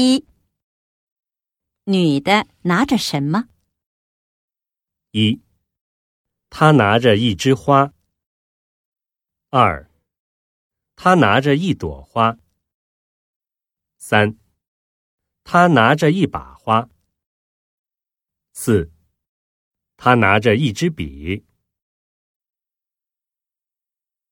一。女的拿着什么？一。她拿着一枝花。二。她拿着一朵花。三。她拿着一把花。四。她拿着一支笔。